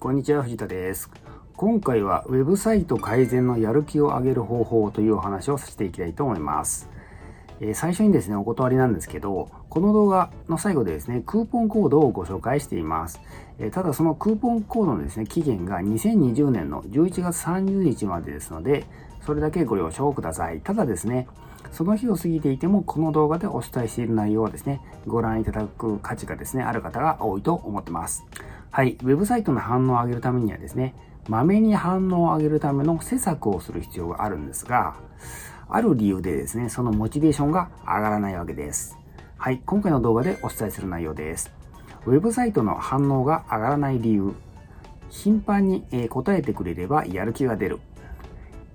こんにちは、藤田です。今回はウェブサイト改善のやる気を上げる方法というお話をさせていきたいと思います。えー、最初にですね、お断りなんですけど、この動画の最後でですね、クーポンコードをご紹介しています。えー、ただそのクーポンコードのですね、期限が2020年の11月30日までですので、それだけご了承ください。ただですね、その日を過ぎていても、この動画でお伝えしている内容はですね、ご覧いただく価値がですね、ある方が多いと思ってます。はい、ウェブサイトの反応を上げるためにはですね、まめに反応を上げるための施策をする必要があるんですが、ある理由でですね、そのモチベーションが上がらないわけです。はい、今回の動画でお伝えする内容です。ウェブサイトの反応が上がらない理由、頻繁に答えてくれればやる気が出る。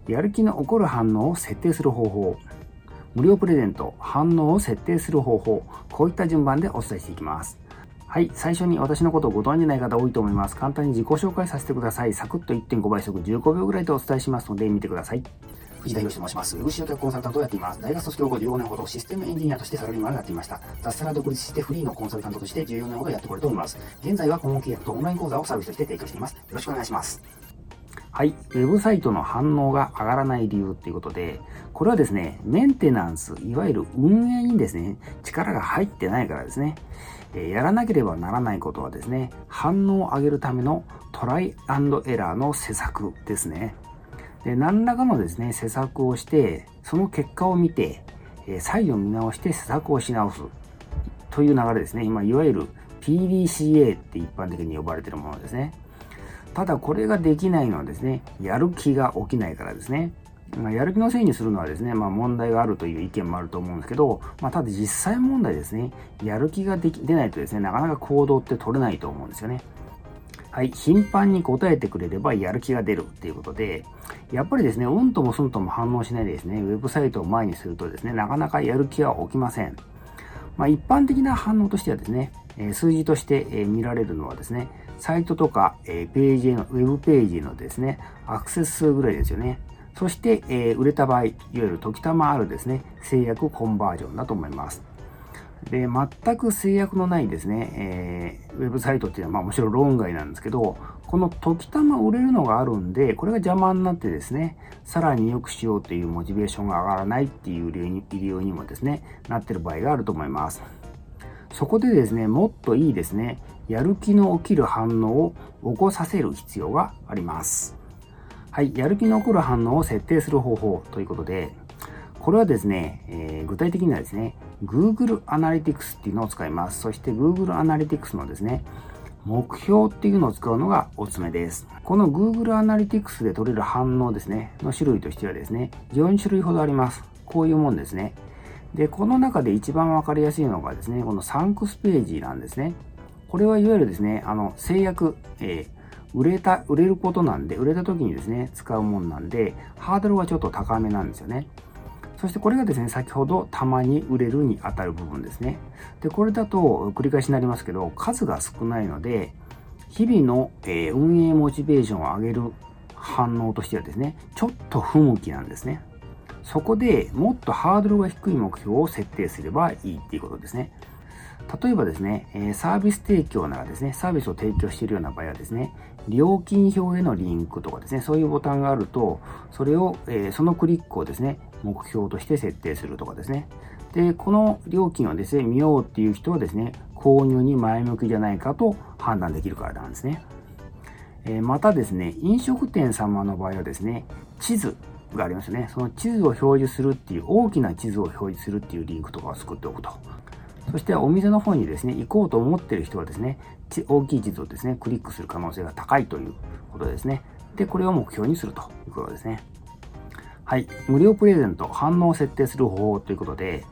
やる気の起こる反応を設定する方法。無料プレゼント、反応を設定する方法。こういった順番でお伝えしていきます。はい、最初に私のことをご存じない方多いと思います。簡単に自己紹介させてください。サクッと1.5倍速15秒ぐらいでお伝えしますので見てください。藤田博と申します。ウェブ集客コンサルタントをやっています。大学卒業後15年ほどシステムエンジニアとしてサラリーマンをやっていました。脱サラ独立してフリーのコンサルタントとして14年ほどやってこれております。現在は顧問契約とオンライン講座をサービスとして提供しています。よろしくお願いします。はい。ウェブサイトの反応が上がらない理由っていうことで、これはですね、メンテナンス、いわゆる運営にですね、力が入ってないからですね、えやらなければならないことはですね、反応を上げるためのトライアンドエラーの施策ですね。で、何らかのですね、施策をして、その結果を見て、え再度見直して施策をし直すという流れですね。今、いわゆる PDCA って一般的に呼ばれているものですね。ただこれができないのはですね、やる気が起きないからですね。ま、やる気のせいにするのはですね、まあ問題があるという意見もあると思うんですけど、まあただ実際問題ですね、やる気ができ出ないとですね、なかなか行動って取れないと思うんですよね。はい、頻繁に答えてくれればやる気が出るっていうことで、やっぱりですね、うんともすんとも反応しないでですね、ウェブサイトを前にするとですね、なかなかやる気は起きません。まあ一般的な反応としてはですね、数字として見られるのはですね、サイトとか、ページへの、ウェブページへのですね、アクセス数ぐらいですよね。そして、え売れた場合、いわゆる時たまあるですね、制約コンバージョンだと思います。で、全く制約のないですね、えー、ウェブサイトっていうのは、まあもちろん論外なんですけど、この時たま売れるのがあるんで、これが邪魔になってですね、さらに良くしようというモチベーションが上がらないっていう理由にもですね、なってる場合があると思います。そこでですね、もっといいですね、やる気の起きる反応を起こさせる必要があります。はい、やる気の起こる反応を設定する方法ということで、これはですね、えー、具体的にはですね、Google Analytics っていうのを使います。そして Google Analytics のですね、目標っていうのを使うのがおすすめです。この Google Analytics で取れる反応ですね、の種類としてはですね、4種類ほどあります。こういうもんですね。で、この中で一番わかりやすいのがですね、このサンクスページなんですね。これはいわゆるですね、あの、制約、えー、売れた、売れることなんで、売れた時にですね、使うもんなんで、ハードルはちょっと高めなんですよね。そしてこれがですね、先ほどたまに売れるに当たる部分ですね。で、これだと繰り返しになりますけど、数が少ないので、日々の、え、運営モチベーションを上げる反応としてはですね、ちょっと不向きなんですね。そこでもっとハードルが低い目標を設定すればいいっていうことですね。例えばですね、サービス提供ならですね、サービスを提供しているような場合はですね、料金表へのリンクとかですね、そういうボタンがあると、それをえ、そのクリックをですね、目標として設定するとかですね。で、この料金をですね、見ようっていう人はですね、購入に前向きじゃないかと判断できるからなんですね。えまたですね、飲食店様の場合はですね、地図がありますよね。その地図を表示するっていう、大きな地図を表示するっていうリンクとかを作っておくと。そしてお店の方にですね、行こうと思っている人はですね、大きい地図をですね、クリックする可能性が高いということですね。で、これを目標にするということですね。はい。無料プレゼント、反応を設定する方法ということで、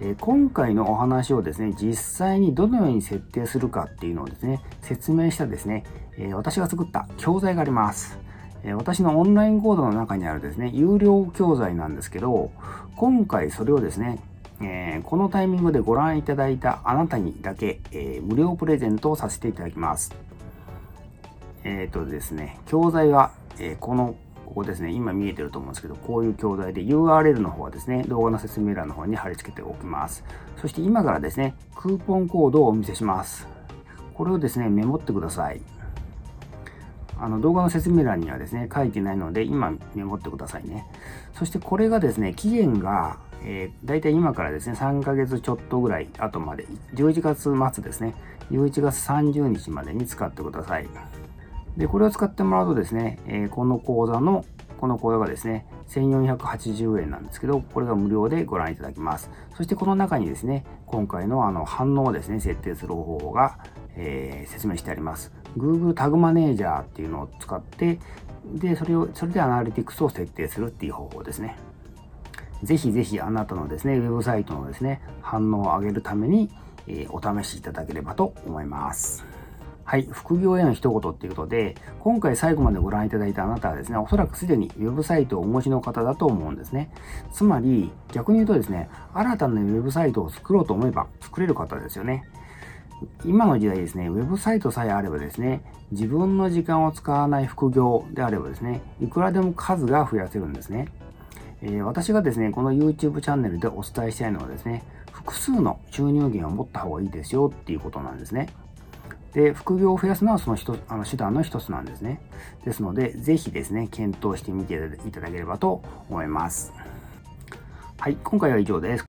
えー、今回のお話をですね、実際にどのように設定するかっていうのをですね、説明したですね、えー、私が作った教材があります。えー、私のオンラインコードの中にあるですね、有料教材なんですけど、今回それをですね、えー、このタイミングでご覧いただいたあなたにだけ、えー、無料プレゼントをさせていただきます。えっ、ー、とですね、教材は、えこの、ここですね、今見えてると思うんですけど、こういう教材で URL の方はですね、動画の説明欄の方に貼り付けておきます。そして今からですね、クーポンコードをお見せします。これをですね、メモってください。あの動画の説明欄にはですね、書いてないので、今メモってくださいね。そしてこれがですね、期限が、えー、大体今からですね、3ヶ月ちょっとぐらい後まで、11月末ですね、11月30日までに使ってください。で、これを使ってもらうとですね、えー、この講座の、この講座がですね、1480円なんですけど、これが無料でご覧いただきます。そしてこの中にですね、今回のあの反応をですね、設定する方法が、えー、説明してあります。Google タグマネージャーっていうのを使って、で、それを、それでアナリティクスを設定するっていう方法ですね。ぜひぜひあなたのですね、ウェブサイトのですね、反応を上げるために、え、お試しいただければと思います。はい、副業への一言っていうことで、今回最後までご覧いただいたあなたはですね、おそらくすでにウェブサイトをお持ちの方だと思うんですね。つまり、逆に言うとですね、新たなウェブサイトを作ろうと思えば作れる方ですよね。今の時代ですね、ウェブサイトさえあればですね、自分の時間を使わない副業であればですね、いくらでも数が増やせるんですね。えー、私がですね、この YouTube チャンネルでお伝えしたいのはですね、複数の収入源を持った方がいいですよっていうことなんですね。で、副業を増やすのはその一あの手段の一つなんですね。ですので、ぜひですね、検討してみていただければと思います。はい、今回は以上です。